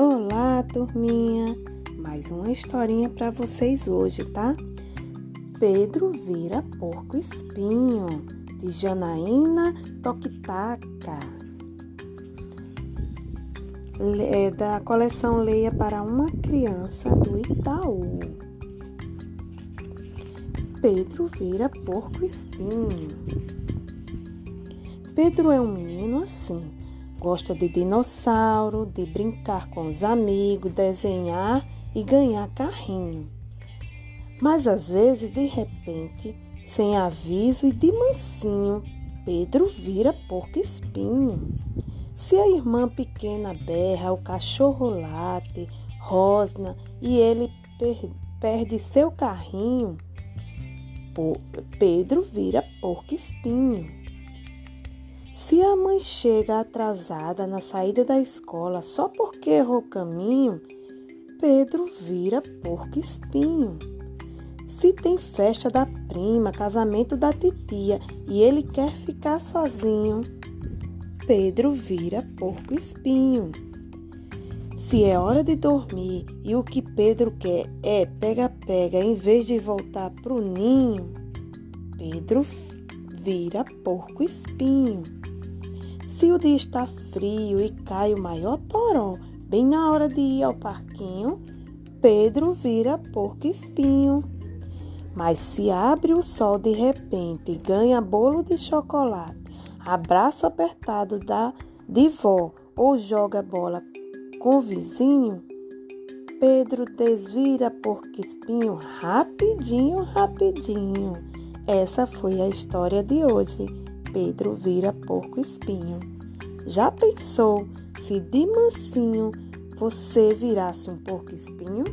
Olá, turminha! Mais uma historinha para vocês hoje, tá? Pedro vira porco espinho, de Janaína Toquitaca. É da coleção Leia para uma Criança do Itaú. Pedro vira porco espinho. Pedro é um menino assim Gosta de dinossauro, de brincar com os amigos, desenhar e ganhar carrinho. Mas às vezes, de repente, sem aviso e de mansinho, Pedro vira porco espinho. Se a irmã pequena berra, o cachorro late, rosna e ele per perde seu carrinho, Pedro vira porco espinho. Se a mãe chega atrasada na saída da escola só porque errou caminho, Pedro vira porco espinho. Se tem festa da prima, casamento da titia e ele quer ficar sozinho, Pedro vira porco espinho. Se é hora de dormir e o que Pedro quer é pega-pega em vez de voltar pro ninho, Pedro vira porco espinho. Se o dia está frio e cai o maior toró, bem na hora de ir ao parquinho, Pedro vira porco espinho. Mas se abre o sol de repente e ganha bolo de chocolate, abraço apertado da de vó ou joga bola com o vizinho, Pedro desvira porco espinho rapidinho, rapidinho. Essa foi a história de hoje. Pedro vira porco espinho. Já pensou se de mansinho você virasse um porco espinho?